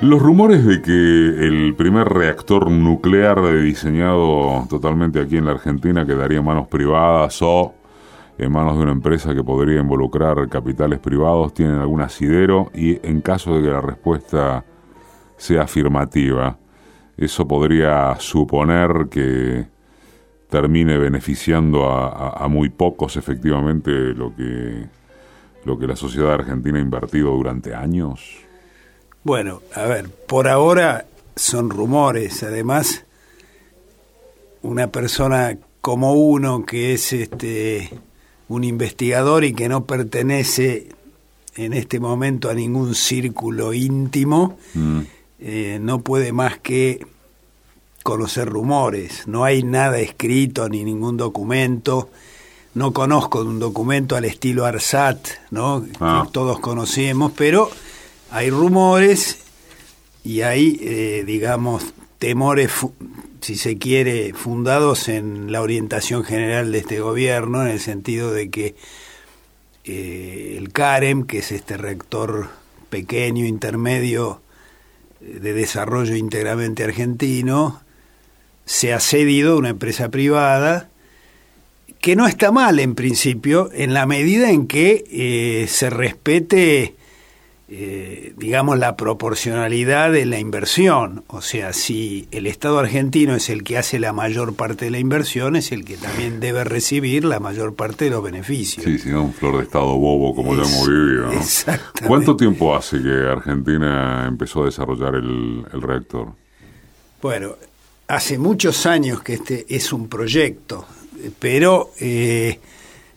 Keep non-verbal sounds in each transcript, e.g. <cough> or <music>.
Los rumores de que el primer reactor nuclear diseñado totalmente aquí en la Argentina quedaría en manos privadas o en manos de una empresa que podría involucrar capitales privados tienen algún asidero y en caso de que la respuesta sea afirmativa, eso podría suponer que termine beneficiando a, muy pocos efectivamente lo que, lo que la sociedad argentina ha invertido durante años. Bueno, a ver, por ahora son rumores. Además, una persona como uno que es este un investigador y que no pertenece en este momento a ningún círculo íntimo, mm. eh, no puede más que conocer rumores. No hay nada escrito ni ningún documento. No conozco un documento al estilo ARSAT, ¿no? Ah. Que todos conocemos, pero hay rumores y hay, eh, digamos, temores, si se quiere, fundados en la orientación general de este gobierno, en el sentido de que eh, el CAREM, que es este rector pequeño, intermedio, eh, de desarrollo íntegramente argentino, se ha cedido a una empresa privada que no está mal en principio, en la medida en que se respete eh, digamos, la proporcionalidad de la inversión. O sea, si el Estado argentino es el que hace la mayor parte de la inversión, es el que también debe recibir la mayor parte de los beneficios. Sí, si no, un flor de Estado bobo como lo hemos vivido. ¿Cuánto tiempo hace que Argentina empezó a desarrollar el, reactor? Bueno, hace muchos años que este es un proyecto, pero eh,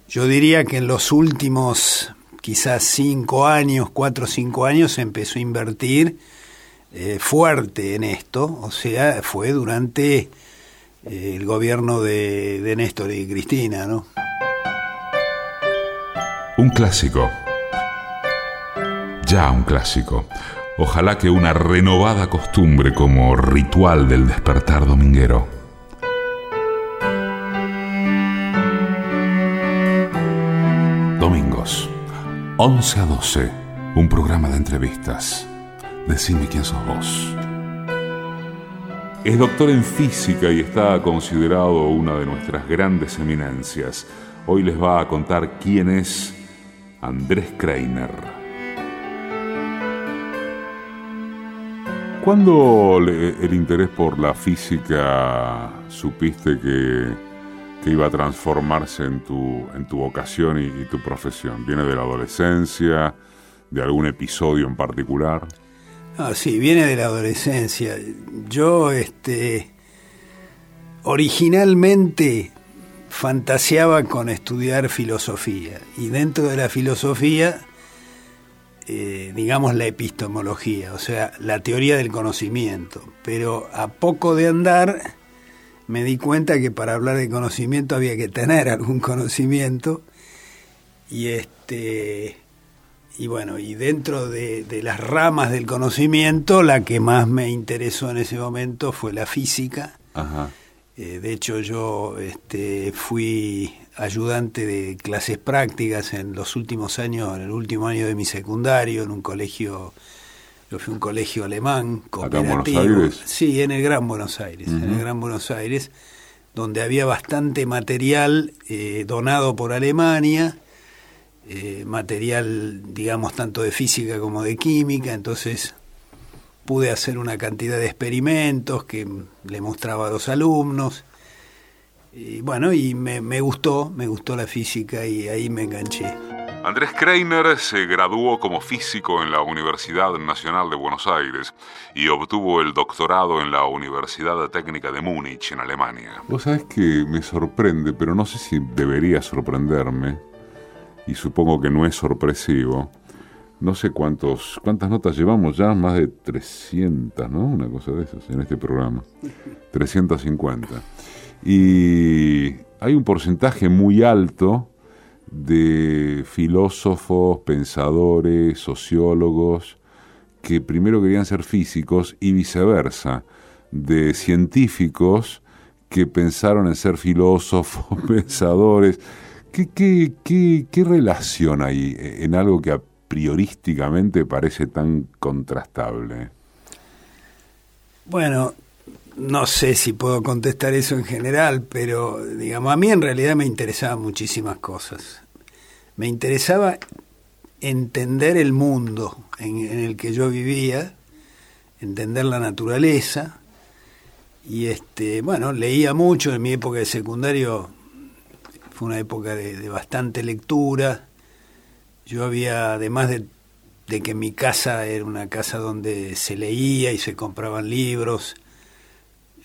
yo diría que en los últimos quizás cinco años, cuatro o cinco años, empezó a invertir eh, fuerte en esto, o sea, fue durante eh, el gobierno de, de Néstor y Cristina, ¿no? Un clásico. Ya un clásico. Ojalá que una renovada costumbre como ritual del despertar dominguero. 11 a 12, un programa de entrevistas. Decime quién sos vos. Es doctor en física y está considerado una de nuestras grandes eminencias. Hoy les va a contar quién es Andrés Kreiner. ¿Cuándo el interés por la física supiste que que iba a transformarse en tu, en tu vocación y, tu profesión? ¿Viene de la adolescencia, de algún episodio en particular? Ah, sí, viene de la adolescencia. Yo, este, originalmente fantaseaba con estudiar filosofía y dentro de la filosofía, eh, digamos la epistemología, o sea, la teoría del conocimiento. Pero a poco de andar me di cuenta que para hablar de conocimiento había que tener algún conocimiento. Y este y bueno y dentro de, las ramas del conocimiento la que más me interesó en ese momento fue la física. Eh, de hecho yo este, fui ayudante de clases prácticas en los últimos años en el último año de mi secundario en un colegio yo fui a un colegio alemán, cooperativo. ¿Acá en Buenos Aires? Sí, en el Gran Buenos Aires, en el Gran Buenos Aires, donde había bastante material eh, donado por Alemania, eh, material, digamos, tanto de física como de química, entonces pude hacer una cantidad de experimentos que le mostraba a los alumnos. Y bueno, y me, me gustó, me gustó la física y ahí me enganché. Andrés Kreiner se graduó como físico en la Universidad Nacional de Buenos Aires y obtuvo el doctorado en la Universidad Técnica de Múnich, en Alemania. Vos sabés que me sorprende, pero no sé si debería sorprenderme, y supongo que no es sorpresivo. No sé cuántos, cuántas notas llevamos ya, más de 300, ¿no? Una cosa de esas en este programa. <laughs> 350. Y hay un porcentaje muy alto de filósofos, pensadores, sociólogos, que primero querían ser físicos y viceversa, de científicos que pensaron en ser filósofos, <laughs> pensadores. ¿Qué, qué, qué, relación hay en algo que a priorísticamente parece tan contrastable? Bueno, no sé si puedo contestar eso en general, pero digamos, a mí en realidad me interesaban muchísimas cosas. Me interesaba entender el mundo en, el que yo vivía, entender la naturaleza, y este, bueno, leía mucho en mi época de secundario, fue una época de, bastante lectura. Yo había, además de, de que mi casa era una casa donde se leía y se compraban libros,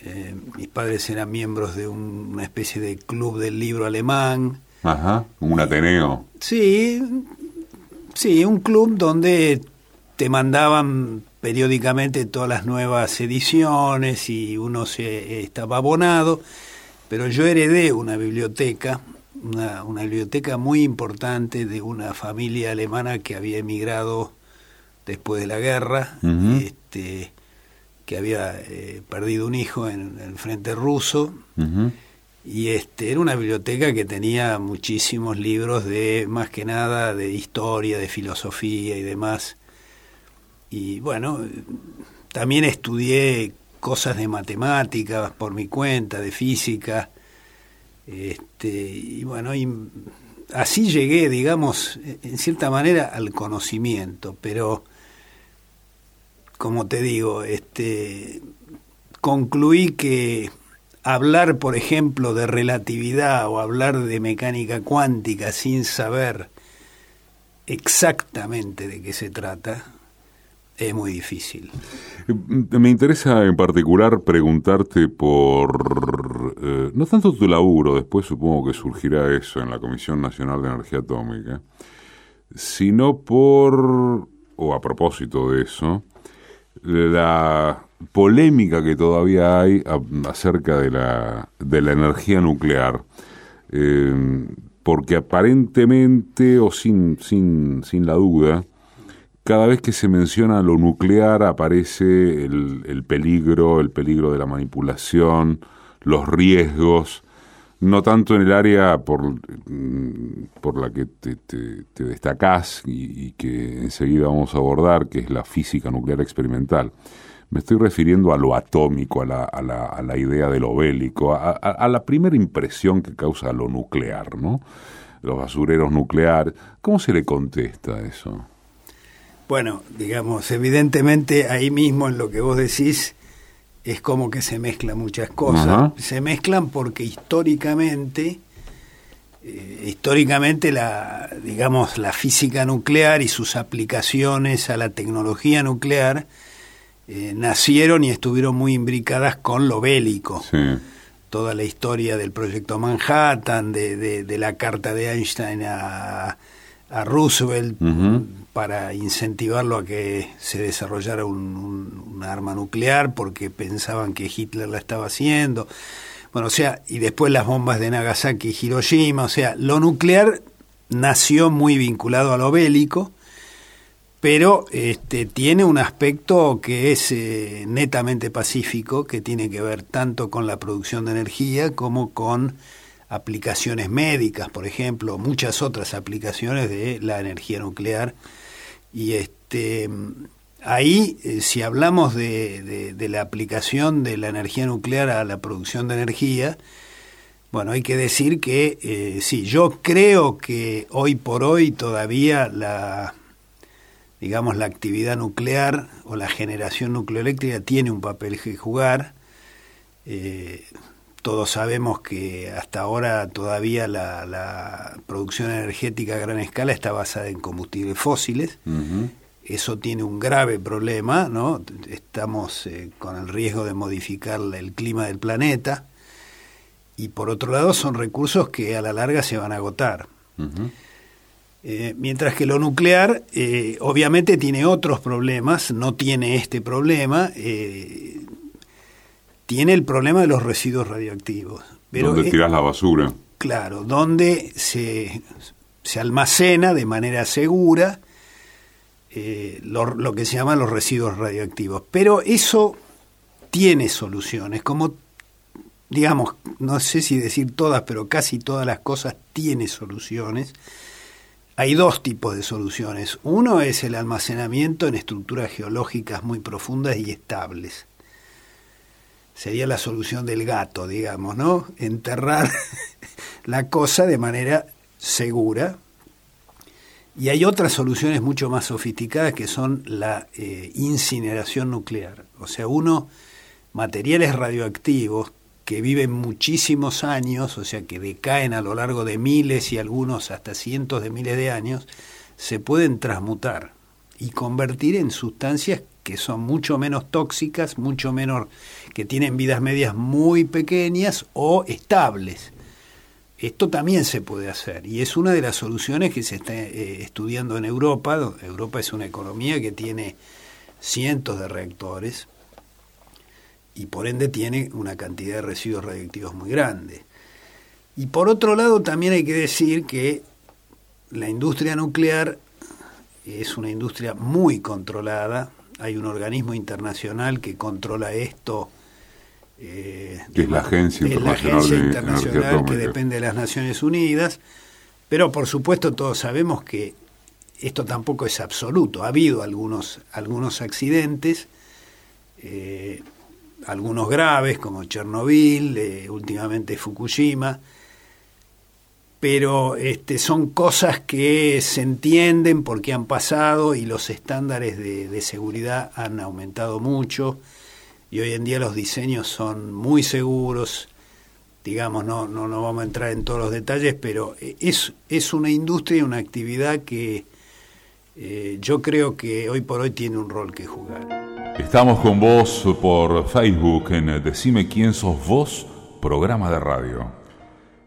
eh, mis padres eran miembros de una especie de club del libro alemán. Ajá, un Ateneo. Sí, sí, un club donde te mandaban periódicamente todas las nuevas ediciones y uno se estaba abonado, pero yo heredé una biblioteca, una, una biblioteca muy importante de una familia alemana que había emigrado después de la guerra. este, que había eh, perdido un hijo en, el frente ruso. Y este, era una biblioteca que tenía muchísimos libros de, más que nada, de historia, de filosofía y demás. Y bueno, también estudié cosas de matemáticas por mi cuenta, de física. Este, y bueno, y así llegué, digamos, en cierta manera al conocimiento, pero como te digo, este, concluí que hablar, por ejemplo, de relatividad o hablar de mecánica cuántica sin saber exactamente de qué se trata, es muy difícil. Me interesa en particular preguntarte por, eh, no tanto tu laburo, después supongo que surgirá eso en la Comisión Nacional de Energía Atómica, sino por, o a propósito de eso, la polémica que todavía hay acerca de la, de la energía nuclear. Eh, porque aparentemente, o sin, sin, sin la duda, cada vez que se menciona lo nuclear aparece el, el peligro, el peligro de la manipulación, los riesgos, no tanto en el área por, mm, por la que te, te, destacás y, que enseguida vamos a abordar, que es la física nuclear experimental. Me estoy refiriendo a lo atómico, a la, a la, a la idea de lo bélico, a, a, la primera impresión que causa lo nuclear, ¿no? Los basureros nucleares. ¿Cómo se le contesta eso? Bueno, digamos, evidentemente ahí mismo en lo que vos decís, es como que se mezclan muchas cosas. Se mezclan porque históricamente, eh, históricamente la, digamos, la física nuclear y sus aplicaciones a la tecnología nuclear eh, nacieron y estuvieron muy imbricadas con lo bélico. Toda la historia del proyecto Manhattan, de, de, la carta de Einstein a, a Roosevelt, para incentivarlo a que se desarrollara un, arma nuclear porque pensaban que Hitler la estaba haciendo. Bueno, o sea, y después las bombas de Nagasaki y Hiroshima, o sea, lo nuclear nació muy vinculado a lo bélico, pero este, tiene un aspecto que es eh, netamente pacífico, que tiene que ver tanto con la producción de energía como con aplicaciones médicas, por ejemplo, muchas otras aplicaciones de la energía nuclear y este, ahí, eh, si hablamos de, de, la aplicación de la energía nuclear a la producción de energía, bueno, hay que decir que eh, sí, yo creo que hoy por hoy todavía la, digamos, la actividad nuclear o la generación nucleoeléctrica tiene un papel que jugar. Eh, todos sabemos que hasta ahora todavía la, producción energética a gran escala está basada en combustibles fósiles. Eso tiene un grave problema, ¿no? Estamos eh, con el riesgo de modificar el clima del planeta. Y por otro lado son recursos que a la larga se van a agotar. Eh, mientras que lo nuclear eh, obviamente tiene otros problemas, no tiene este problema, tiene el problema de los residuos radioactivos. Pero ¿Dónde tiras la basura? Claro, donde se, se almacena de manera segura eh, lo, lo, que se llaman los residuos radioactivos. Pero eso tiene soluciones, como digamos, no sé si decir todas, pero casi todas las cosas tiene soluciones. Hay dos tipos de soluciones. Uno es el almacenamiento en estructuras geológicas muy profundas y estables sería la solución del gato, digamos, ¿no? Enterrar <laughs> la cosa de manera segura. Y hay otras soluciones mucho más sofisticadas que son la eh, incineración nuclear. O sea, uno, materiales radioactivos que viven muchísimos años, o sea, que decaen a lo largo de miles y algunos hasta cientos de miles de años, se pueden transmutar y convertir en sustancias que son mucho menos tóxicas, mucho menos, que tienen vidas medias muy pequeñas o estables. Esto también se puede hacer y es una de las soluciones que se está eh, estudiando en Europa. Europa es una economía que tiene cientos de reactores y por ende tiene una cantidad de residuos radioactivos muy grande. Y por otro lado también hay que decir que la industria nuclear es una industria muy controlada, hay un organismo internacional que controla esto. Eh, es la Agencia Internacional, que depende de las Naciones Unidas, pero por supuesto todos sabemos que esto tampoco es absoluto. Ha habido algunos, algunos accidentes, eh, algunos graves como Chernobyl, eh, últimamente Fukushima, pero este, son cosas que se entienden porque han pasado y los estándares de, seguridad han aumentado mucho y hoy en día los diseños son muy seguros, digamos, no, no, no vamos a entrar en todos los detalles, pero es, es una industria una actividad que eh, yo creo que hoy por hoy tiene un rol que jugar. Estamos con vos por Facebook en Decime quién sos vos, programa de radio.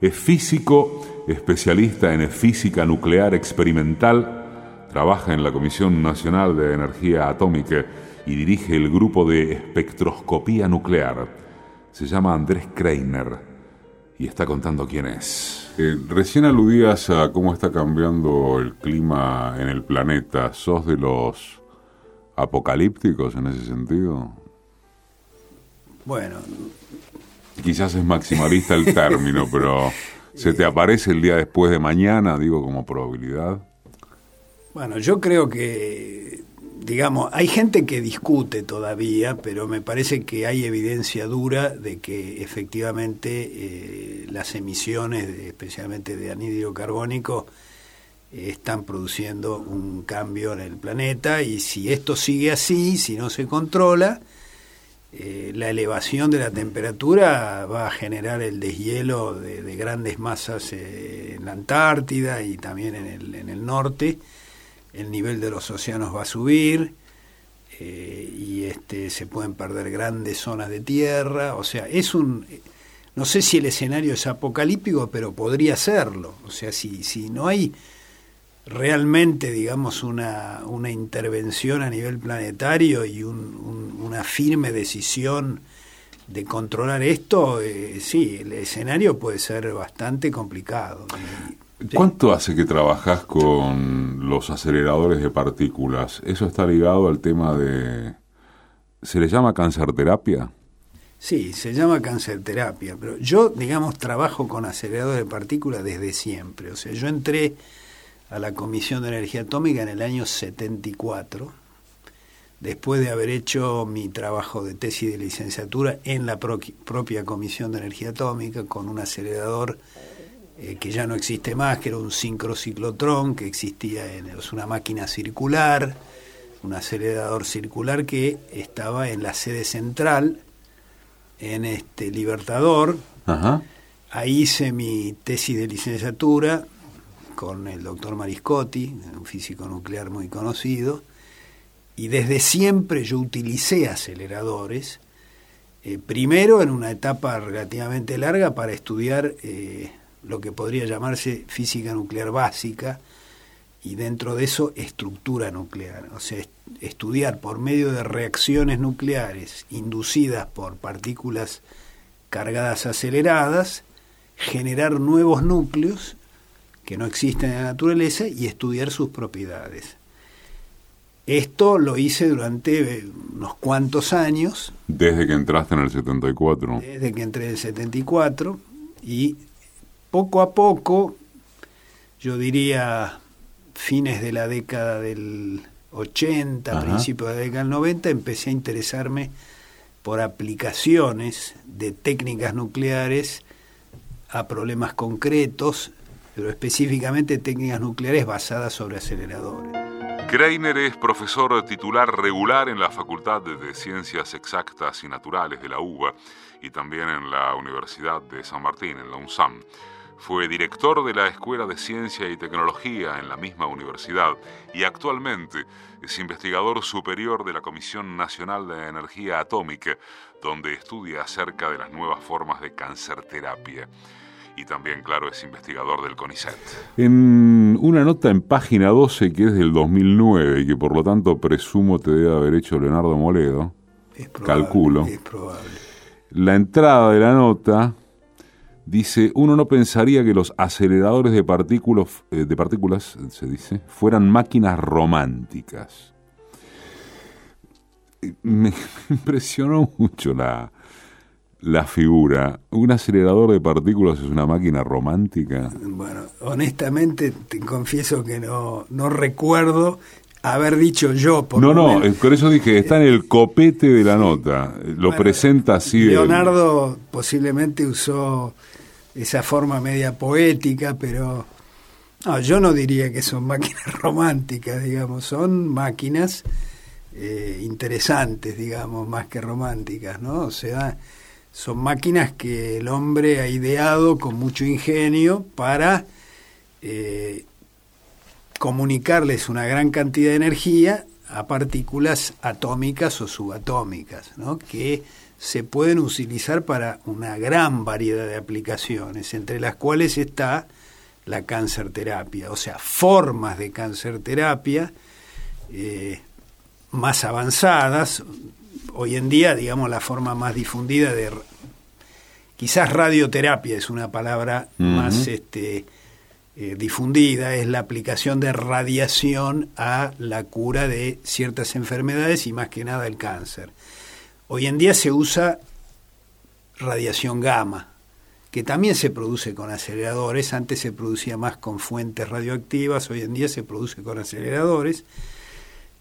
Es físico especialista en física nuclear experimental, trabaja en la Comisión Nacional de Energía Atómica y dirige el grupo de espectroscopía nuclear. Se llama Andrés Kreiner y está contando quién es. Eh, recién aludías a cómo está cambiando el clima en el planeta. ¿Sos de los apocalípticos en ese sentido? Bueno. Quizás es maximalista el término, <laughs> pero ¿Se te aparece el día después de mañana, digo, como probabilidad? Bueno, yo creo que, digamos, hay gente que discute todavía, pero me parece que hay evidencia dura de que efectivamente eh, las emisiones, especialmente de anhídrido carbónico, están produciendo un cambio en el planeta y si esto sigue así, si no se controla, eh, la elevación de la temperatura va a generar el deshielo de, grandes masas eh, en la Antártida y también en el, en el, norte. El nivel de los océanos va a subir eh, y este, se pueden perder grandes zonas de tierra. O sea, es un... No sé si el escenario es apocalíptico, pero podría serlo. O sea, si, si no hay realmente, digamos, una, una intervención a nivel planetario y una firme decisión de controlar esto, eh, sí, el escenario puede ser bastante complicado. ¿Cuánto hace que trabajas con los aceleradores de partículas? ¿Eso está ligado al tema de... ¿Se le llama cancerterapia? Sí, se llama cancerterapia, pero yo, digamos, trabajo con aceleradores de partículas desde siempre. O sea, yo entré a la Comisión de Energía Atómica en el año 74, después de haber hecho mi trabajo de tesis de licenciatura en la propia Comisión de Energía Atómica con un acelerador eh, que ya no existe más, que era un sincrociclotrón, que existía en es una máquina circular, un acelerador circular que estaba en la sede central, en este Libertador. Ahí hice mi tesis de licenciatura, con el doctor Mariscotti, un físico nuclear muy conocido, y desde siempre yo utilicé aceleradores, eh, primero en una etapa relativamente larga para estudiar eh, lo que podría llamarse física nuclear básica, y dentro de eso estructura nuclear, o sea, estudiar por medio de reacciones nucleares inducidas por partículas cargadas aceleradas, generar nuevos núcleos que no existen en la naturaleza y estudiar sus propiedades. Esto lo hice durante unos cuantos años. Desde que entraste en el 74. Desde que entré en el 74 y poco a poco, yo diría fines de la década del 80, principios de la década del 90, empecé a interesarme por aplicaciones de técnicas nucleares a problemas concretos, pero específicamente técnicas nucleares basadas sobre aceleradores. Kreiner es profesor titular regular en la Facultad de Ciencias Exactas y Naturales de la UBA y también en la Universidad de San Martín, en la UNSAM. Fue director de la Escuela de Ciencia y Tecnología en la misma universidad y actualmente es investigador superior de la Comisión Nacional de Energía Atómica, donde estudia acerca de las nuevas formas de terapia y también, claro, es investigador del CONICET. En una nota en página 12 que es del 2009 y que por lo tanto presumo te debe haber hecho Leonardo Moledo, calculo, es probable. la entrada de la nota dice, uno no pensaría que los aceleradores de, partículas, eh, de partículas, se dice, fueran máquinas románticas. Me <laughs> impresionó mucho la, la figura. ¿Un acelerador de partículas es una máquina romántica? Bueno, honestamente te confieso que no, no recuerdo haber dicho yo. Por no, no, por eso dije, está en el copete de la nota. Lo presenta así. Leonardo posiblemente usó esa forma media poética, pero no, yo no diría que son máquinas <laughs> románticas, digamos, son máquinas eh, interesantes, digamos, más que románticas, ¿no? O sea, son máquinas que el hombre ha ideado con mucho ingenio para eh, comunicarles una gran cantidad de energía a partículas atómicas o subatómicas, ¿no? que se pueden utilizar para una gran variedad de aplicaciones, entre las cuales está la cáncer terapia, o sea, formas de cáncer terapia eh, más avanzadas, hoy en día, digamos, la forma más difundida de quizás radioterapia es una palabra más este, eh, difundida, es la aplicación de radiación a la cura de ciertas enfermedades y más que nada el cáncer. Hoy en día se usa radiación gamma, que también se produce con aceleradores, antes se producía más con fuentes radioactivas, hoy en día se produce con aceleradores.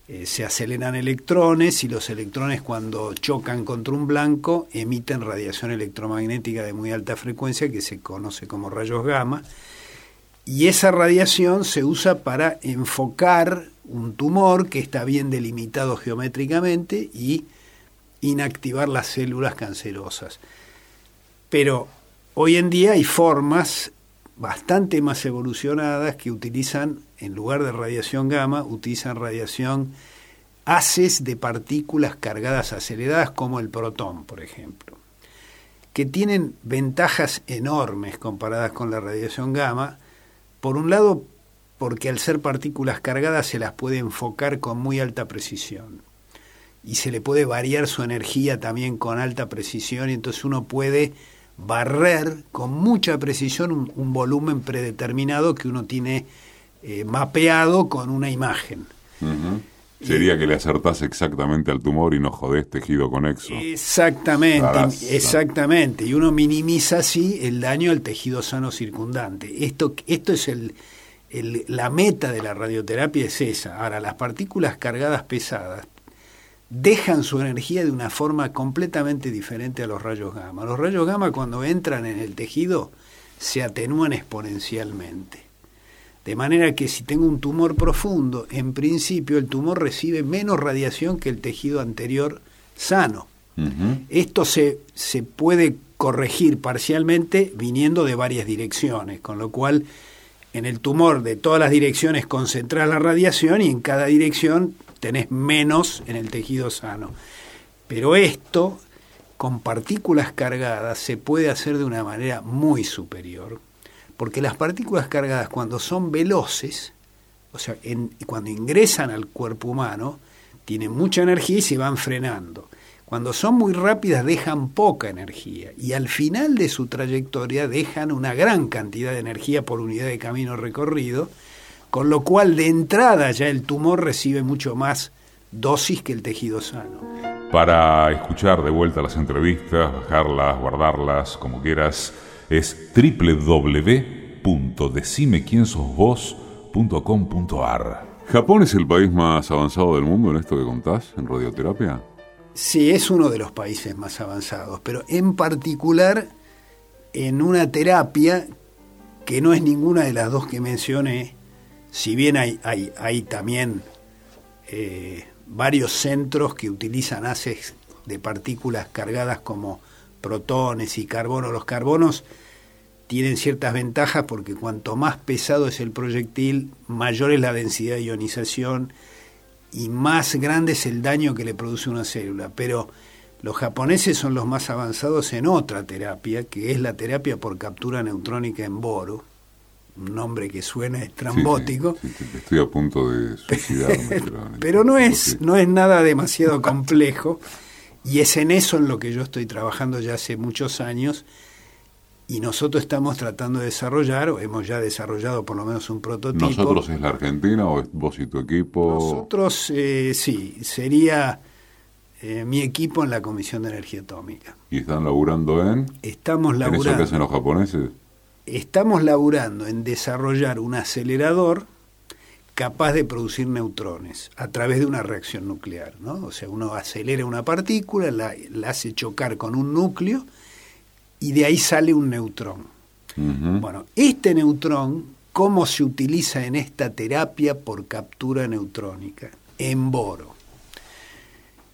Eh, se aceleran electrones y los electrones cuando chocan contra un blanco emiten radiación electromagnética de muy alta frecuencia que se conoce como rayos gamma. Y esa radiación se usa para enfocar un tumor que está bien delimitado geométricamente y inactivar las células cancerosas. Pero hoy en día hay formas bastante más evolucionadas que utilizan, en lugar de radiación gamma, utilizan radiación haces de partículas cargadas aceleradas como el protón, por ejemplo, que tienen ventajas enormes comparadas con la radiación gamma. Por un lado, porque al ser partículas cargadas se las puede enfocar con muy alta precisión y se le puede variar su energía también con alta precisión y entonces uno puede barrer con mucha precisión un, volumen predeterminado que uno tiene eh, mapeado con una imagen. Sería que le acertás exactamente al tumor y no jodés tejido conexo. Exactamente, exactamente. Y uno minimiza así el daño al tejido sano circundante. Esto, esto es el, la meta de la radioterapia es esa. Ahora, las partículas cargadas pesadas dejan su energía de una forma completamente diferente a los rayos gamma. Los rayos gamma cuando entran en el tejido se atenúan exponencialmente. De manera que si tengo un tumor profundo, en principio el tumor recibe menos radiación que el tejido anterior sano. Esto se, se puede corregir parcialmente viniendo de varias direcciones, con lo cual en el tumor de todas las direcciones concentras la radiación y en cada dirección tenés menos en el tejido sano. Pero esto, con partículas cargadas, se puede hacer de una manera muy superior, porque las partículas cargadas cuando son veloces, o sea, cuando ingresan al cuerpo humano, tienen mucha energía y se van frenando. Cuando son muy rápidas dejan poca energía y al final de su trayectoria dejan una gran cantidad de energía por unidad de camino recorrido con lo cual de entrada ya el tumor recibe mucho más dosis que el tejido sano. Para escuchar de vuelta las entrevistas, bajarlas, guardarlas, como quieras, es www.decimequiensosvos.com.ar. ¿Japón es el país más avanzado del mundo en esto que contás, en radioterapia? Sí, es uno de los países más avanzados, pero en particular en una terapia que no es ninguna de las dos que mencioné, si bien hay, hay, también eh, varios centros que utilizan haces de partículas cargadas como protones y carbono. Los carbonos tienen ciertas ventajas porque cuanto más pesado es el proyectil, mayor es la densidad de ionización y más grande es el daño que le produce una célula. Pero los japoneses son los más avanzados en otra terapia, que es la terapia por captura neutrónica en boro, nombre que suena estrambótico. estoy a punto de suicidarme. <laughs> pero, no es, no es nada demasiado <laughs> complejo y es en eso en lo que yo estoy trabajando ya hace muchos años y nosotros estamos tratando de desarrollar, o hemos ya desarrollado por lo menos un prototipo. ¿Nosotros es la Argentina o es vos y tu equipo? Nosotros, eh, sí, sería eh, mi equipo en la Comisión de Energía Atómica. ¿Y están laburando en? Estamos laburando. ¿En eso que hacen los japoneses? Estamos laburando en desarrollar un acelerador capaz de producir neutrones a través de una reacción nuclear. ¿no? O sea, uno acelera una partícula, la, hace chocar con un núcleo y de ahí sale un neutrón. Bueno, este neutrón, ¿cómo se utiliza en esta terapia por captura neutrónica? En boro.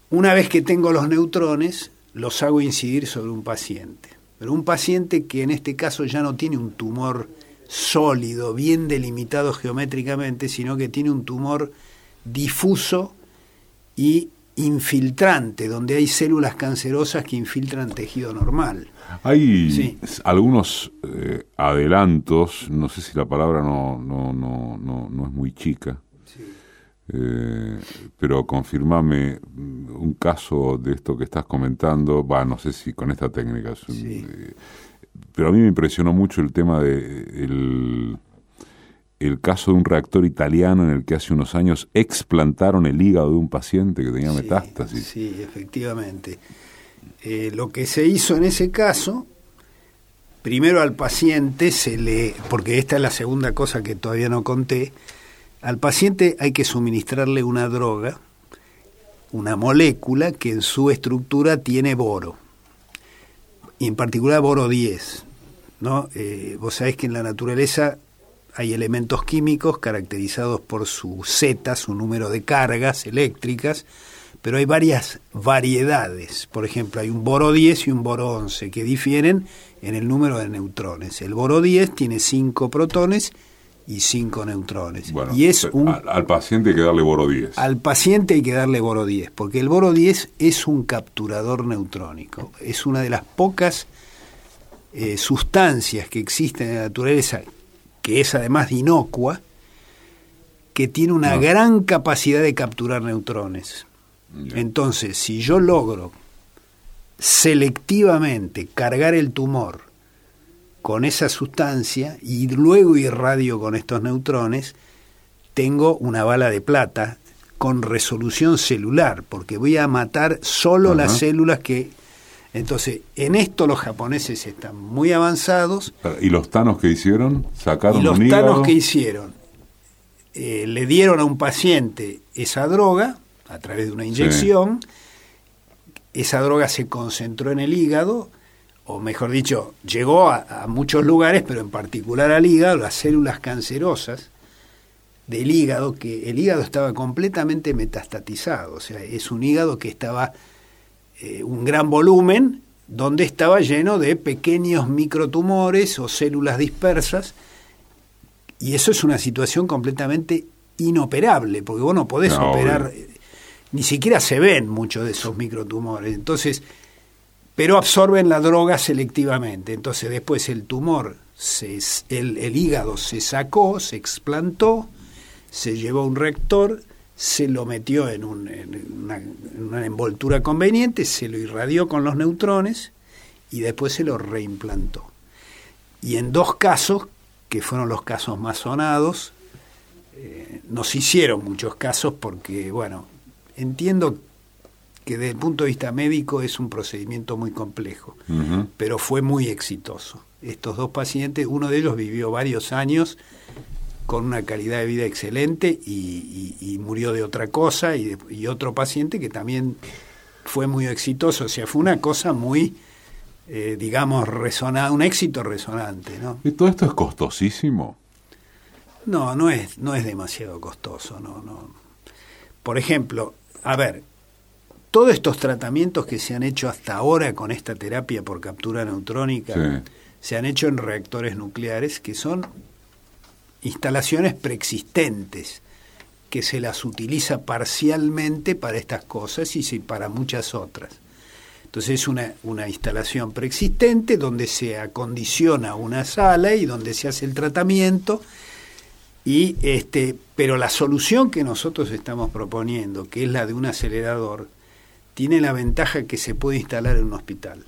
Una vez que tengo los neutrones, los hago incidir sobre un paciente. Pero un paciente que en este caso ya no tiene un tumor sólido, bien delimitado geométricamente, sino que tiene un tumor difuso y infiltrante, donde hay células cancerosas que infiltran tejido normal. Hay algunos eh, adelantos, no sé si la palabra no, no, no, no, no es muy chica, eh, pero confirmame mm, un caso de esto que estás comentando, va, no sé si con esta técnica, eh, pero a mí me impresionó mucho el tema de el, el, caso de un reactor italiano en el que hace unos años explantaron el hígado de un paciente que tenía metástasis. Sí, efectivamente. Eh, lo que se hizo en ese caso, primero al paciente se le, porque esta es la segunda cosa que todavía no conté, al paciente hay que suministrarle una droga, una molécula que en su estructura tiene boro, y en particular boro 10. ¿no? Eh, vos sabés que en la naturaleza hay elementos químicos caracterizados por su Z, su número de cargas eléctricas, pero hay varias variedades. Por ejemplo, hay un boro 10 y un boro 11 que difieren en el número de neutrones. El boro 10 tiene 5 protones y 5 neutrones. y es un, al, paciente hay que darle boro 10. Al paciente hay que darle boro 10, porque el boro 10 es un capturador neutrónico. Es una de las pocas eh, sustancias que existen en la naturaleza, que es además inocua, que tiene una gran capacidad de capturar neutrones. Entonces, si yo logro selectivamente cargar el tumor con esa sustancia y luego irradio con estos neutrones, tengo una bala de plata con resolución celular, porque voy a matar solo las células que... Entonces, en esto los japoneses están muy avanzados. ¿Y los tanos que hicieron? ¿Sacaron y los tanos que hicieron? Eh, le dieron a un paciente esa droga a través de una inyección, esa droga se concentró en el hígado, o mejor dicho, llegó a, muchos lugares, pero en particular al hígado, las células cancerosas del hígado, que el hígado estaba completamente metastatizado, o sea, es un hígado que estaba eh, un gran volumen, donde estaba lleno de pequeños microtumores o células dispersas, y eso es una situación completamente inoperable, porque vos no podés operar, ni siquiera se ven muchos de esos microtumores. Entonces, pero absorben la droga selectivamente. Entonces después el tumor, el, hígado se sacó, se explantó, se llevó a un rector, se lo metió en, una, envoltura conveniente, se lo irradió con los neutrones y después se lo reimplantó. Y en dos casos, que fueron los casos más sonados, eh, nos hicieron muchos casos porque, bueno, entiendo que desde el punto de vista médico es un procedimiento muy complejo, pero fue muy exitoso. Estos dos pacientes, uno de ellos vivió varios años con una calidad de vida excelente y, murió de otra cosa, y, otro paciente que también fue muy exitoso, o sea, fue una cosa muy, eh, digamos, resonante, un éxito resonante. ¿no? ¿Y todo esto es costosísimo? No, no es, no es demasiado costoso. No, no. Por ejemplo, a ver, todos estos tratamientos que se han hecho hasta ahora con esta terapia por captura neutrónica se han hecho en reactores nucleares que son instalaciones preexistentes que se las utiliza parcialmente para estas cosas y para muchas otras. Entonces es una, una instalación preexistente donde se acondiciona una sala y donde se hace el tratamiento y este, pero la solución que nosotros estamos proponiendo, que es la de un acelerador, tiene la ventaja que se puede instalar en un hospital.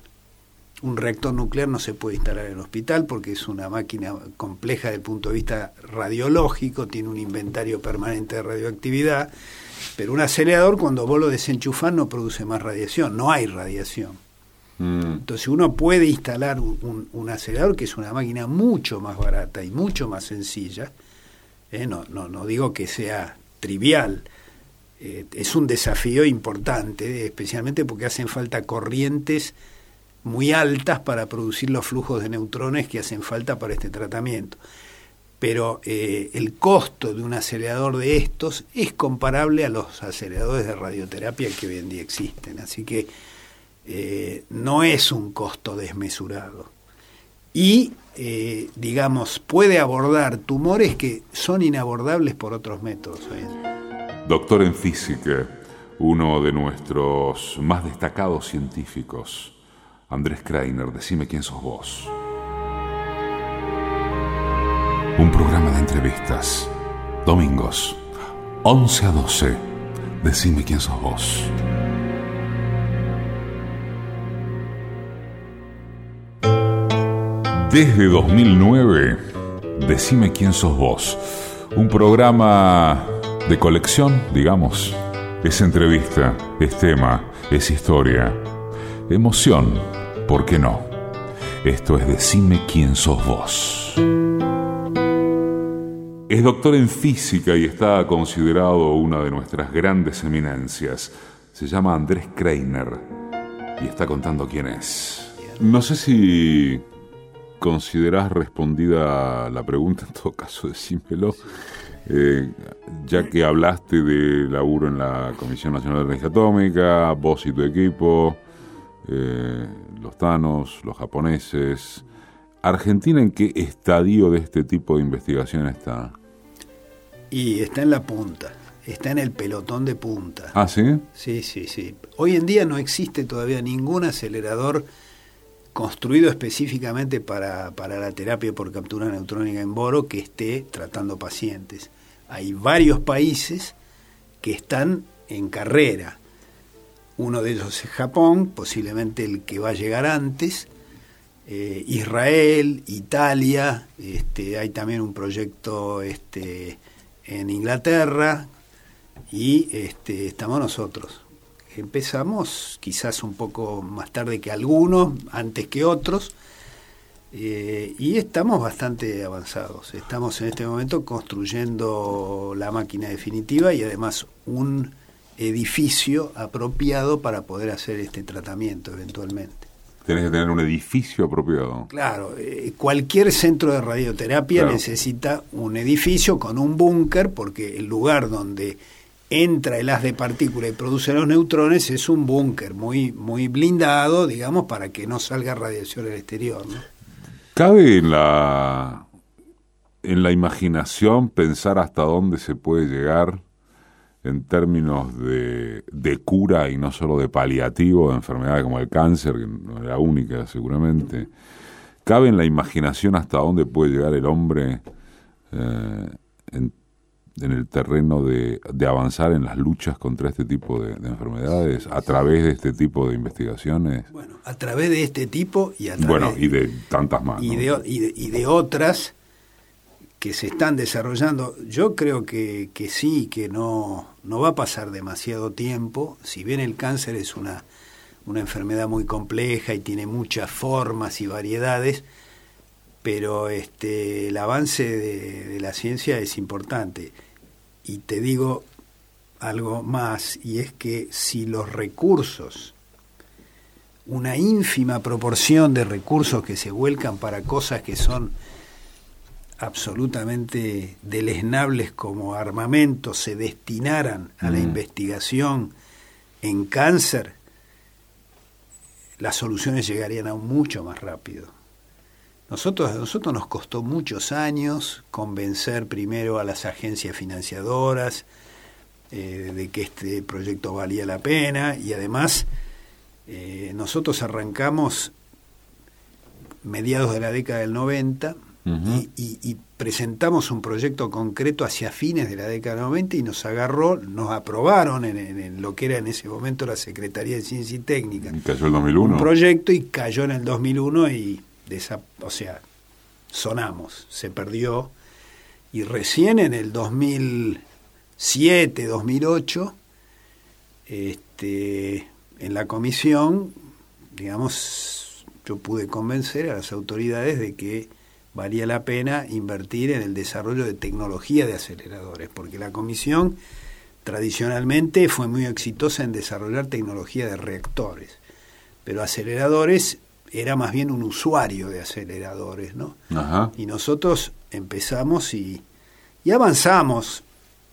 Un reactor nuclear no se puede instalar en el hospital porque es una máquina compleja desde el punto de vista radiológico, tiene un inventario permanente de radioactividad, pero un acelerador cuando vos lo desenchufás no produce más radiación, no hay radiación. Mm. Entonces uno puede instalar un, un, acelerador que es una máquina mucho más barata y mucho más sencilla. ¿eh? No, no, no digo que sea trivial, eh, es un desafío importante, especialmente porque hacen falta corrientes muy altas para producir los flujos de neutrones que hacen falta para este tratamiento. Pero eh, el costo de un acelerador de estos es comparable a los aceleradores de radioterapia que hoy en día existen. Así que eh, no es un costo desmesurado. Y, digamos, puede abordar tumores que son inabordables por otros métodos. Doctor en física, uno de nuestros más destacados científicos, Andrés Kreiner, decime quién sos vos. Un programa de entrevistas, domingos, 11 a 12, decime quién sos vos. Desde 2009, decime quién sos vos. Un programa de colección, digamos. Es entrevista, es tema, es historia. Emoción, ¿por qué no? Esto es Decime quién sos vos. Es doctor en física y está considerado una de nuestras grandes eminencias. Se llama Andrés Kreiner y está contando quién es. No sé si considerás respondida la pregunta, en todo caso decímelo. Eh, ya que hablaste de laburo en la Comisión Nacional de Energía Atómica, vos y tu equipo, eh, los tanos, los japoneses, ¿Argentina en qué estadio de este tipo de investigación está? Y está en la punta, está en el pelotón de punta. ¿Ah, sí? Sí, sí, sí. Hoy en día no existe todavía ningún acelerador construido específicamente para, para la terapia por captura neutrónica en boro que esté tratando pacientes hay varios países que están en carrera. Uno de ellos es Japón, posiblemente el que va a llegar antes. Eh, Israel, Italia, este, hay también un proyecto este, en Inglaterra y este, estamos nosotros. Empezamos quizás un poco más tarde que algunos, antes que otros, eh, y estamos bastante avanzados. Estamos en este momento construyendo la máquina definitiva y además un edificio apropiado para poder hacer este tratamiento eventualmente. Tienes que tener un edificio apropiado. Claro, eh, cualquier centro de radioterapia necesita un edificio con un búnker porque el lugar donde entra el haz de partícula y produce los neutrones es un búnker muy muy blindado, digamos, para que no salga radiación al exterior. ¿no? ¿Cabe en la, en la imaginación pensar hasta dónde se puede llegar en términos de, de, cura y no solo de paliativo de enfermedades como el cáncer, que no es la única seguramente? ¿Cabe en la imaginación hasta dónde puede llegar el hombre eh, en el terreno de, avanzar en las luchas contra este tipo de, enfermedades a través de este tipo de investigaciones? Bueno, a través de este tipo y a través bueno, y de tantas más. Y, de, y, de, otras que se están desarrollando. Yo creo que, que sí, que no, no va a pasar demasiado tiempo. Si bien el cáncer es una, una enfermedad muy compleja y tiene muchas formas y variedades, pero este, el avance de la ciencia es importante y te digo algo más, y es que si los recursos una ínfima proporción de recursos que se vuelcan para cosas que son absolutamente deleznables como armamento se destinaran a la mm. investigación en cáncer, las soluciones llegarían aún mucho más rápido. Nosotros, a nosotros nos costó muchos años convencer primero a las agencias financiadoras eh, de que este proyecto valía la pena y además eh, nosotros arrancamos mediados de la década del 90 y, presentamos un proyecto concreto hacia fines de la década del 90 y nos agarró, nos aprobaron en, lo que era en ese momento la Secretaría de Ciencia y Técnica. cayó el 2001. Un proyecto y cayó en el 2001 y, o sea, sonamos, se perdió. Y recién en el 2007, 2008, este, en la comisión, digamos, yo pude convencer a las autoridades de que valía la pena invertir en el desarrollo de tecnología de aceleradores, porque la comisión tradicionalmente fue muy exitosa en desarrollar tecnología de reactores, pero aceleradores era más bien un usuario de aceleradores, ¿no? Y nosotros empezamos y, y avanzamos,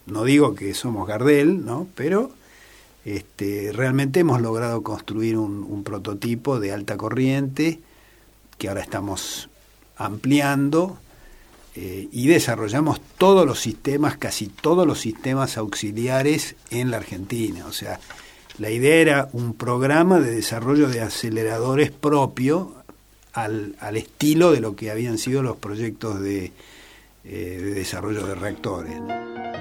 no digo que somos Gardel, ¿no? Pero este, realmente hemos logrado construir un, prototipo de alta corriente que ahora estamos ampliando eh, y desarrollamos todos los sistemas, casi todos los sistemas auxiliares en la Argentina. O sea, la idea era un programa de desarrollo de aceleradores propio al, al estilo de lo que habían sido los proyectos de, eh, de desarrollo de reactores.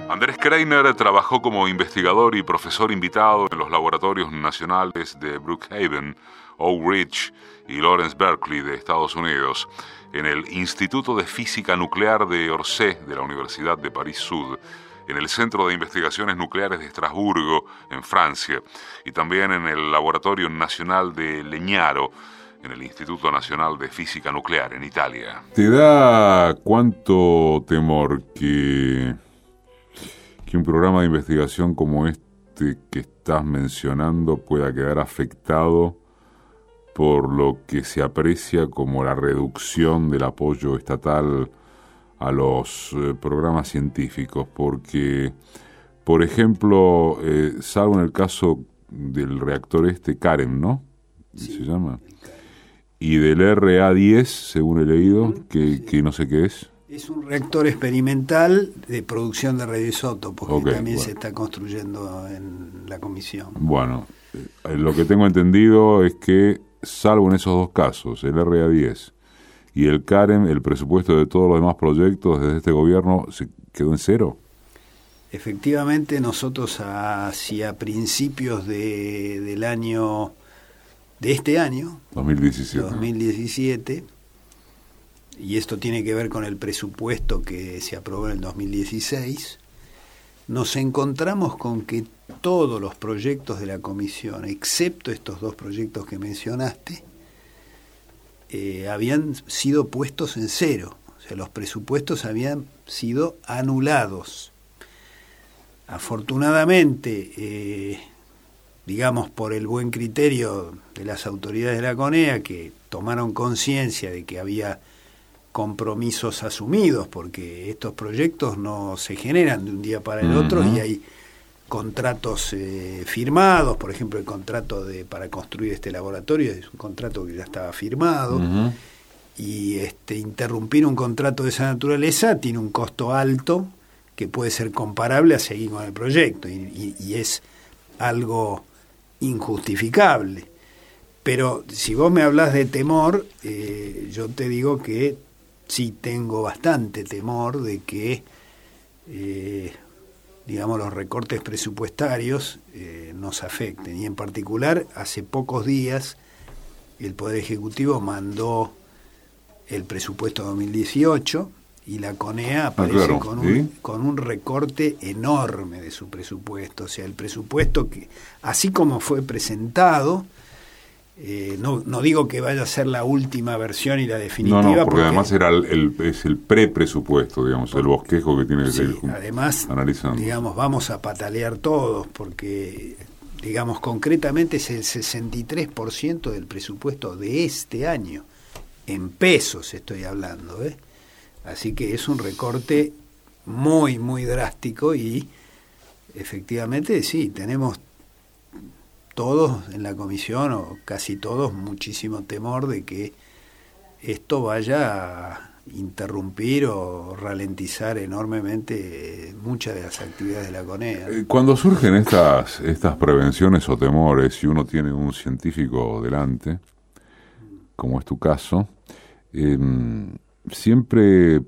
Andrés Kreiner trabajó como investigador y profesor invitado en los laboratorios nacionales de Brookhaven, Oak Ridge y Lawrence Berkeley de Estados Unidos, en el Instituto de Física Nuclear de Orsay de la Universidad de París Sud, en el Centro de Investigaciones Nucleares de Estrasburgo, en Francia, y también en el Laboratorio Nacional de Leñaro, en el Instituto Nacional de Física Nuclear en Italia. ¿Te da cuánto temor que, que un programa de investigación como este que estás mencionando pueda quedar afectado por lo que se aprecia como la reducción del apoyo estatal a los eh, programas científicos? Porque, por ejemplo, eh, salvo en el caso del reactor este, Karen, ¿no? Se llama y del RA10, según he leído, que, que, no sé qué es. Es un reactor experimental de producción de radioisótopos porque que también se está construyendo en la comisión. Bueno, eh, lo que tengo entendido es que, salvo en esos dos casos, el RA10 y el CAREM, el presupuesto de todos los demás proyectos desde este gobierno se quedó en cero. Efectivamente, nosotros hacia principios de, del año de este año, 2017. 2017, y esto tiene que ver con el presupuesto que se aprobó en el 2016, nos encontramos con que todos los proyectos de la comisión, excepto estos dos proyectos que mencionaste, eh, habían sido puestos en cero. O sea, los presupuestos habían sido anulados. Afortunadamente, eh, digamos, por el buen criterio de las autoridades de la CONEA, que tomaron conciencia de que había compromisos asumidos, porque estos proyectos no se generan de un día para el otro y hay contratos eh, firmados, por ejemplo, el contrato de para construir este laboratorio es un contrato que ya estaba firmado. Y este, interrumpir un contrato de esa naturaleza tiene un costo alto que puede ser comparable a seguir con el proyecto y es algo injustificable. Pero si vos me hablas de temor, eh, yo te digo que sí tengo bastante temor de que, eh, digamos, los recortes presupuestarios eh, nos afecten. Y en particular, hace pocos días, el Poder Ejecutivo mandó el presupuesto 2018 y la CONEA ah, aparece con, un, con un recorte enorme de su presupuesto. O sea, el presupuesto que, así como fue presentado, eh, no, no digo que vaya a ser la última versión y la definitiva. No, no porque, además era el, es el pre-presupuesto, digamos, el bosquejo que tiene que sí, Además, digamos, vamos a patalear todos, porque digamos concretamente es el 63% del presupuesto de este año, en pesos estoy hablando, ¿eh? así que es un recorte muy, muy drástico y efectivamente sí, tenemos todos en la comisión, o casi todos, muchísimo temor de que esto vaya a interrumpir o ralentizar enormemente muchas de las actividades de la CONEA. Eh, cuando surgen estas, estas prevenciones o temores, si uno tiene un científico delante, como es tu caso, em, siempre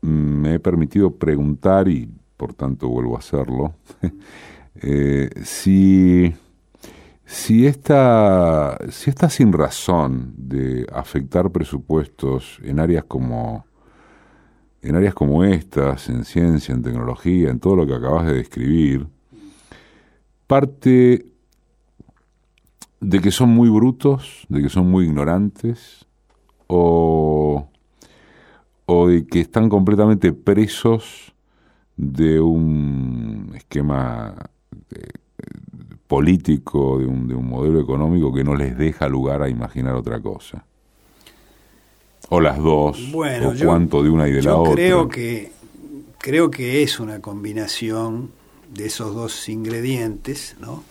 me he permitido preguntar, y por tanto vuelvo a hacerlo, <laughs> eh, si si esta, si esta sin razón de afectar presupuestos en áreas como en áreas como estas, en ciencia, en tecnología, en todo lo que acabas de describir, parte de que son muy brutos, de que son muy ignorantes, o, o de que están completamente presos de un esquema político, de un, de un modelo económico que no les deja lugar a imaginar otra cosa. O las dos, bueno, o cuánto de una y de la otra. Creo que, creo que es una combinación de esos dos ingredientes, ¿no?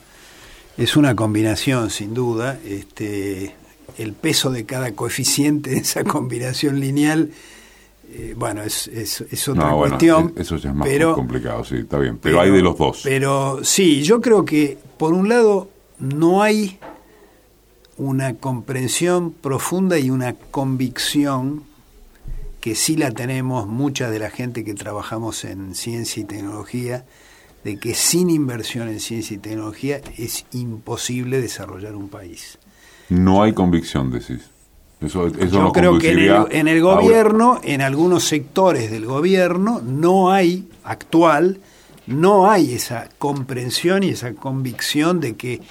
Es una combinación, sin duda. Este, el peso de cada coeficiente de esa <laughs> combinación lineal eh, bueno, es, es, otra cuestión. Eso ya es más complicado, sí, está bien. Pero, hay de los dos. Pero sí, yo creo que, por un lado, no hay una comprensión profunda y una convicción que sí la tenemos mucha de la gente que trabajamos en ciencia y tecnología, de que sin inversión en ciencia y tecnología es imposible desarrollar un país. No hay convicción, decís. Yo creo que en el, gobierno, en algunos sectores del gobierno, no hay actual, no hay esa comprensión y esa convicción de que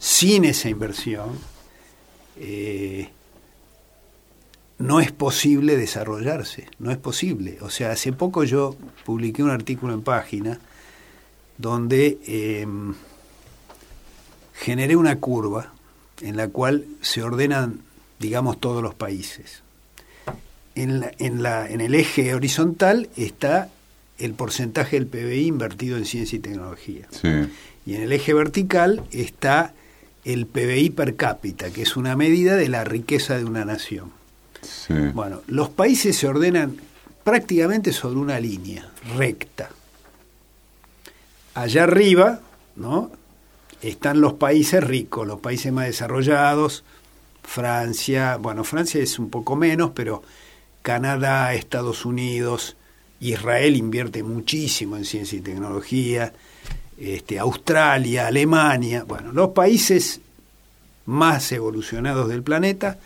sin esa inversión eh, no es posible desarrollarse, no es posible. O sea, hace poco yo publiqué un artículo en página donde em, generé una curva en la cual se ordenan digamos, todos los países. En, en, la, en el eje horizontal está el porcentaje del PBI invertido en ciencia y tecnología. Y en el eje vertical está el PBI per cápita, que es una medida de la riqueza de una nación. Bueno, los países se ordenan prácticamente sobre una línea recta. Allá arriba, ¿no? Están los países ricos, los países más desarrollados, Francia, bueno, Francia es un poco menos, pero Canadá, Estados Unidos, Israel invierte muchísimo en ciencia y tecnología, este, Australia, Alemania, bueno, los países más evolucionados del planeta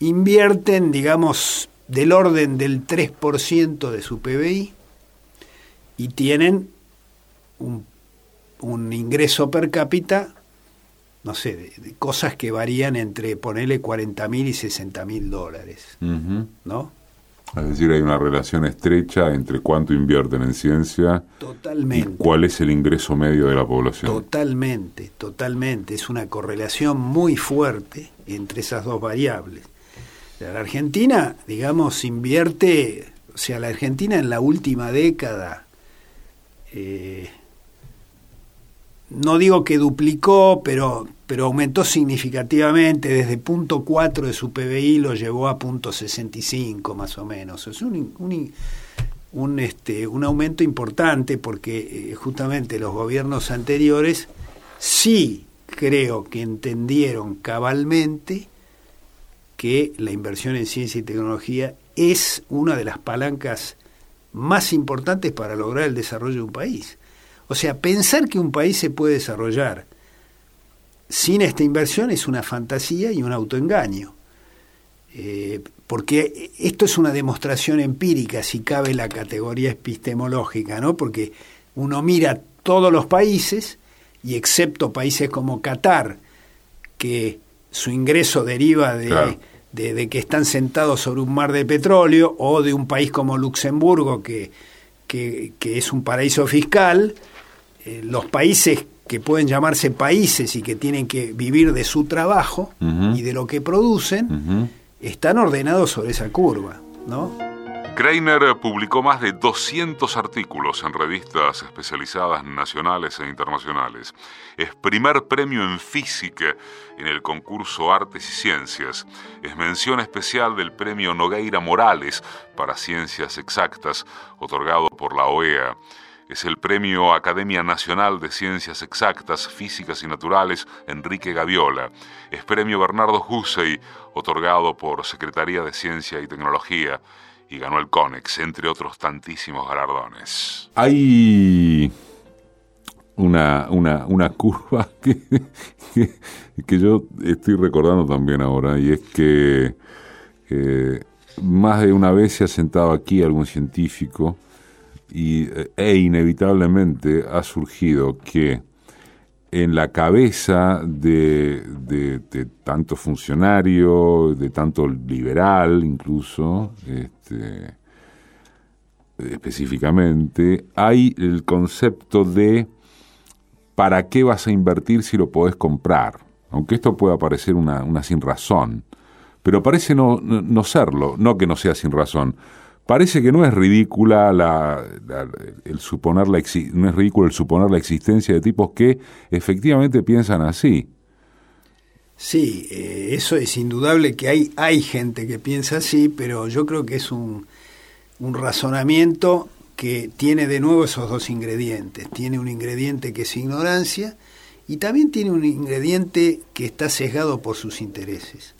invierten, digamos, del orden del 3% de su PBI y tienen un, un ingreso per cápita no sé, de, cosas que varían entre ponerle 40 mil y 60 mil dólares, ¿no? Es decir, hay una relación estrecha entre cuánto invierten en ciencia totalmente. y cuál es el ingreso medio de la población. Totalmente, totalmente. Es una correlación muy fuerte entre esas dos variables. La Argentina, digamos, invierte, o sea, la Argentina en la última década eh, no digo que duplicó, pero, pero aumentó significativamente, desde punto 4 de su PBI lo llevó a punto 65 más o menos. Es un, un, este, un aumento importante porque eh, justamente los gobiernos anteriores sí creo que entendieron cabalmente que la inversión en ciencia y tecnología es una de las palancas más importantes para lograr el desarrollo de un país. O sea, pensar que un país se puede desarrollar sin esta inversión es una fantasía y un autoengaño. Eh, porque esto es una demostración empírica, si cabe la categoría epistemológica, ¿no? Porque uno mira todos los países, y excepto países como Qatar, que su ingreso deriva de, de, que están sentados sobre un mar de petróleo, o de un país como Luxemburgo, que, que, que es un paraíso fiscal, eh, los países que pueden llamarse países y que tienen que vivir de su trabajo y de lo que producen, están ordenados sobre esa curva, ¿no? Greiner publicó más de 200 artículos en revistas especializadas nacionales e internacionales. Es primer premio en física en el concurso Artes y Ciencias. Es mención especial del premio Nogueira Morales para Ciencias Exactas, otorgado por la OEA. Es el premio Academia Nacional de Ciencias Exactas, Físicas y Naturales Enrique Gaviola. Es premio Bernardo Hussey, otorgado por Secretaría de Ciencia y Tecnología y ganó el CONEX, entre otros tantísimos galardones. Hay una, una, curva <laughs> que, que, yo estoy recordando también ahora, y es que eh, más de una vez se ha sentado aquí algún científico y, e inevitablemente ha surgido que en la cabeza de, tanto funcionario, de tanto liberal incluso, este, específicamente, hay el concepto de para qué vas a invertir si lo podés comprar. Aunque esto pueda parecer una, una sin razón, pero parece no, no serlo, no que no sea sin razón, parece que no es ridícula la, el suponer la no es ridículo el suponer la existencia de tipos que efectivamente piensan así. Sí, eh, eso es indudable que hay, hay gente que piensa así, pero yo creo que es un, un razonamiento que tiene de nuevo esos dos ingredientes. Tiene un ingrediente que es ignorancia y también tiene un ingrediente que está sesgado por sus intereses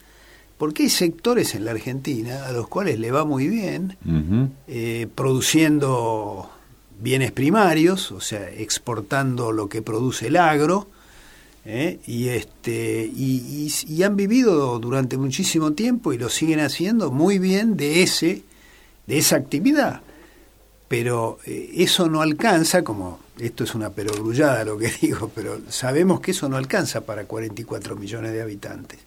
porque hay sectores en la Argentina a los cuales le va muy bien, eh, produciendo bienes primarios, o sea, exportando lo que produce el agro, eh, y, este, y, han vivido durante muchísimo tiempo y lo siguen haciendo muy bien de, ese, de esa actividad. Pero eh, eso no alcanza, como esto es una perogrullada lo que <laughs> digo, pero sabemos que eso no alcanza para 44 millones de habitantes.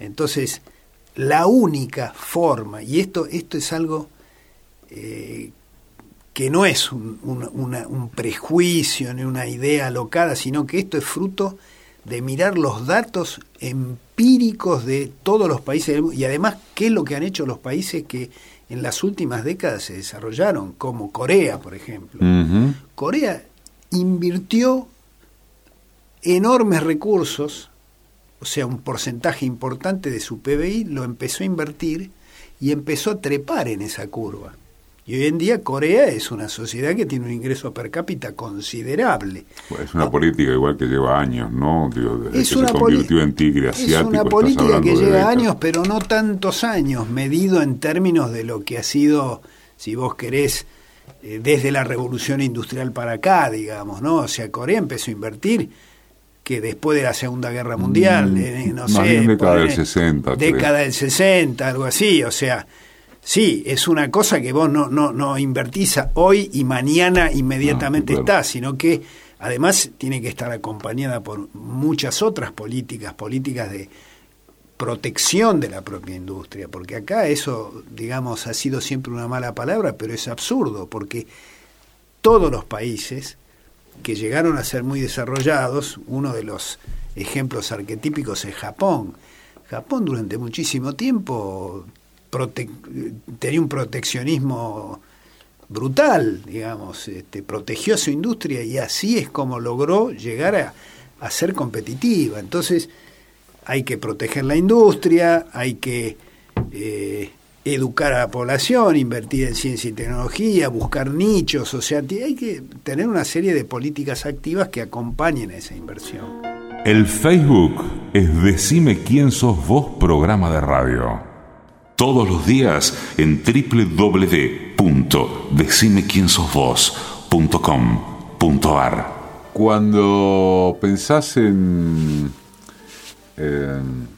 Entonces, la única forma, y esto, esto es algo eh, que no es un, un, prejuicio ni una idea alocada, sino que esto es fruto de mirar los datos empíricos de todos los países del mundo y además qué es lo que han hecho los países que en las últimas décadas se desarrollaron, como Corea, por ejemplo. Corea invirtió enormes recursos o sea, un porcentaje importante de su PBI lo empezó a invertir y empezó a trepar en esa curva. Y hoy en día Corea es una sociedad que tiene un ingreso per cápita considerable. es una política igual que lleva años, ¿no? es una se convirtió en tigre asiático. Es una política que lleva años, pero no tantos años, medido en términos de lo que ha sido, si vos querés, eh, desde la revolución industrial para acá, digamos, ¿no? O sea, Corea empezó a invertir que después de la Segunda Guerra Mundial, mm, eh, no sé, década del 60, década del 60, algo así, o sea, sí, es una cosa que vos no no no invertís hoy y mañana inmediatamente está, sino que además tiene que estar acompañada por muchas otras políticas, políticas de protección de la propia industria, porque acá eso, digamos, ha sido siempre una mala palabra, pero es absurdo, porque todos los países que llegaron a ser muy desarrollados, uno de los ejemplos arquetípicos es Japón. Japón durante muchísimo tiempo tenía un proteccionismo brutal, digamos, este, protegió su industria y así es como logró llegar a, ser competitiva. Entonces hay que proteger la industria, hay que eh, educar a la población, invertir en ciencia y tecnología, buscar nichos, o sea, hay que tener una serie de políticas activas que acompañen a esa inversión. El Facebook es Decime quién sos vos programa de radio. Todos los días en www.decimequiensosvos.com.ar. Cuando pensás en, en,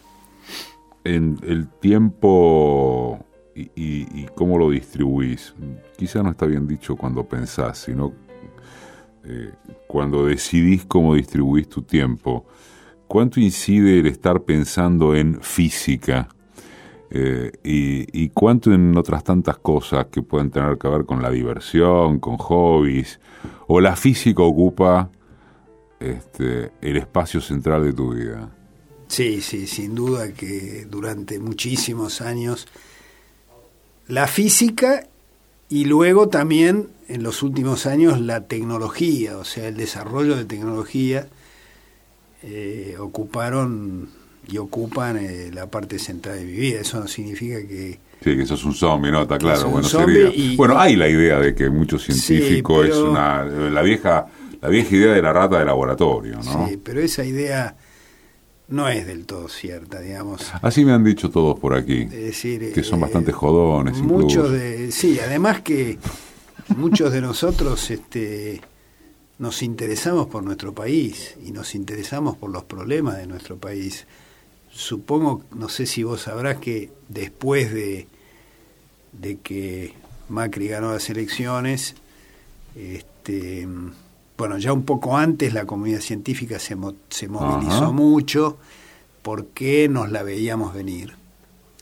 en el tiempo y, cómo lo distribuís. Quizá no está bien dicho cuando pensás, sino eh, cuando decidís cómo distribuís tu tiempo. ¿Cuánto incide el estar pensando en física? Eh, y, cuánto en otras tantas cosas que pueden tener que ver con la diversión, con hobbies, o la física ocupa este, el espacio central de tu vida. Sí, sí, sin duda que durante muchísimos años la física y luego también en los últimos años la tecnología, o sea, el desarrollo de tecnología eh, ocuparon y ocupan eh, la parte central de mi vida. Eso no significa que... Sí, que sos un zombie, ¿no? Está claro. Bueno, bueno, hay la idea de que mucho científico es una... La vieja, la vieja idea de la rata de laboratorio, ¿no? Sí, pero esa idea no es del todo cierta, digamos. Así me han dicho todos por aquí. decir, que son eh, bastante jodones. Muchos de, sí, además que muchos de nosotros este, nos interesamos por nuestro país y nos interesamos por los problemas de nuestro país. Supongo, no sé si vos sabrás que después de, de que Macri ganó las elecciones, este, bueno, ya un poco antes la comunidad científica se, se movilizó mucho. Porque nos la veíamos venir.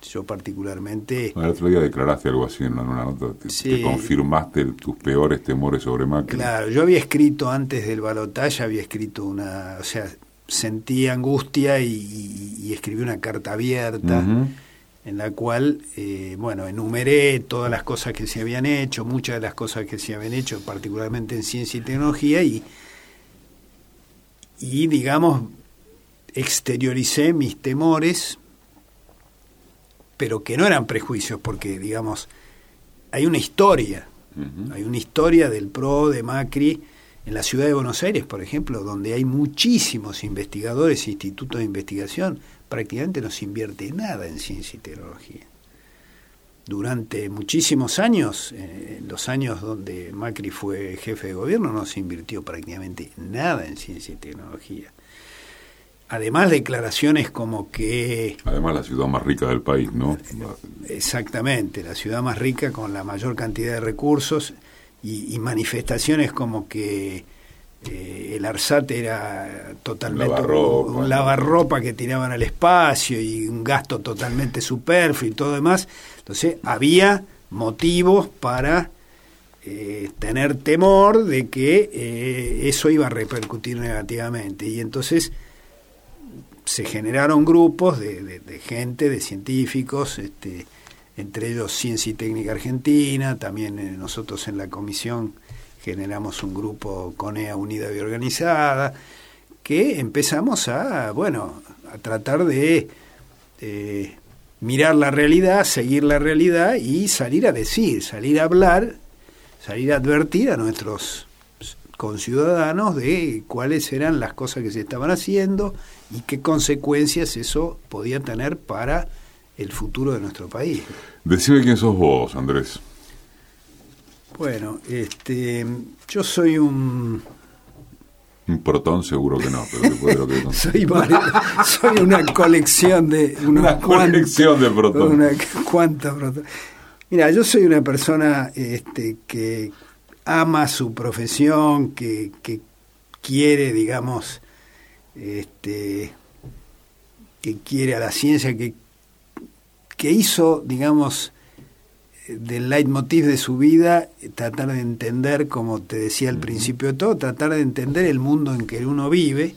Yo particularmente... el otro día declaraste algo así en una nota, te, confirmaste tus peores temores sobre Macri. Claro, yo había escrito antes del balotaje, había escrito una... O sea, sentí angustia y, escribí una carta abierta en la cual, eh, bueno, enumeré todas las cosas que se habían hecho, muchas de las cosas que se habían hecho, particularmente en ciencia y tecnología, y, y digamos, exterioricé mis temores, pero que no eran prejuicios, porque, digamos, hay una historia, hay una historia del PRO, de Macri, en la ciudad de Buenos Aires, por ejemplo, donde hay muchísimos investigadores e institutos de investigación, prácticamente no se invierte nada en ciencia y tecnología. Durante muchísimos años, eh, en los años donde Macri fue jefe de gobierno, no se invirtió prácticamente nada en ciencia y tecnología. Además, declaraciones como que... Además, la ciudad más rica del país, ¿no? Exactamente, la ciudad más rica con la mayor cantidad de recursos y manifestaciones como que eh, el ARSAT era totalmente un lavarropa que tiraban al espacio y un gasto totalmente superfluo y todo demás. Entonces había motivos para eh, tener temor de que eh, eso iba a repercutir negativamente. Y entonces se generaron grupos de, gente, de científicos, este, entre ellos Ciencia y Técnica Argentina, también nosotros en la comisión generamos un grupo CONEA Unida y Organizada, que empezamos a, bueno, a tratar de mirar la realidad, seguir la realidad y salir a decir, salir a hablar, salir a advertir a nuestros conciudadanos de cuáles eran las cosas que se estaban haciendo y qué consecuencias eso podía tener para el futuro de nuestro país. Decime quién sos vos, Andrés. Bueno, este, yo soy un... Un protón seguro que no, pero después de lo que <laughs> soy, soy una colección de... Una, colección de protones. Una cuánta protones. Mira, yo soy una persona este, que ama su profesión, que, que quiere, digamos, este, que quiere a la ciencia, que, que hizo, digamos, del leitmotiv de su vida, tratar de entender, como te decía al principio de todo, tratar de entender el mundo en que uno vive.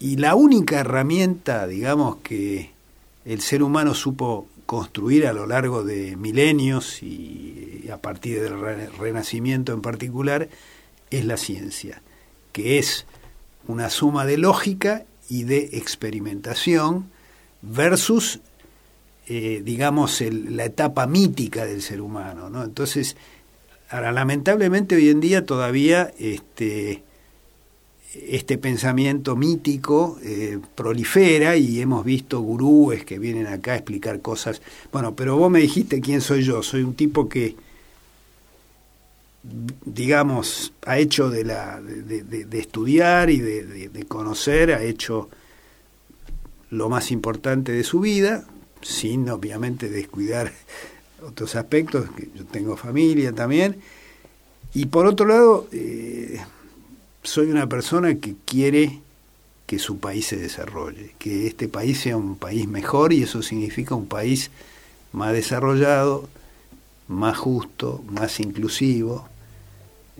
Y la única herramienta, digamos, que el ser humano supo construir a lo largo de milenios y a partir del Renacimiento en particular, es la ciencia, que es una suma de lógica y de experimentación versus eh, digamos, la etapa mítica del ser humano. ¿no? Entonces, ahora, lamentablemente hoy en día todavía este, este pensamiento mítico eh, prolifera y hemos visto gurúes que vienen acá a explicar cosas. Bueno, pero vos me dijiste quién soy yo. Soy un tipo que, digamos, ha hecho de, la, de, de estudiar y de conocer, ha hecho lo más importante de su vida, sin obviamente descuidar <laughs> otros aspectos, que yo tengo familia también, y por otro lado, eh, soy una persona que quiere que su país se desarrolle, que este país sea un país mejor y eso significa un país más desarrollado, más justo, más inclusivo.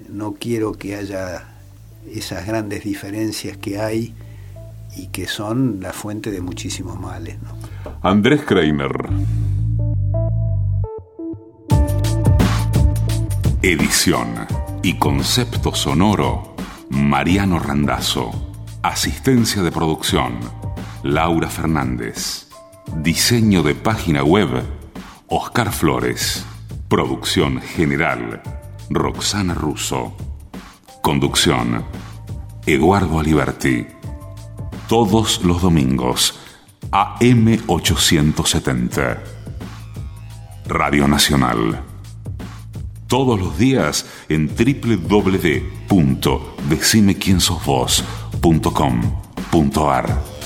No quiero que haya esas grandes diferencias que hay y que son la fuente de muchísimos males. Andrés Kreiner. Edición y concepto sonoro, Mariano Randazzo. Asistencia de producción, Laura Fernández. Diseño de página web, Oscar Flores. Producción general, Roxana Russo. Conducción, Eduardo Aliberti. Todos los domingos, AM870. Radio Nacional. Todos los días en www.decimequiensosvos.com.ar.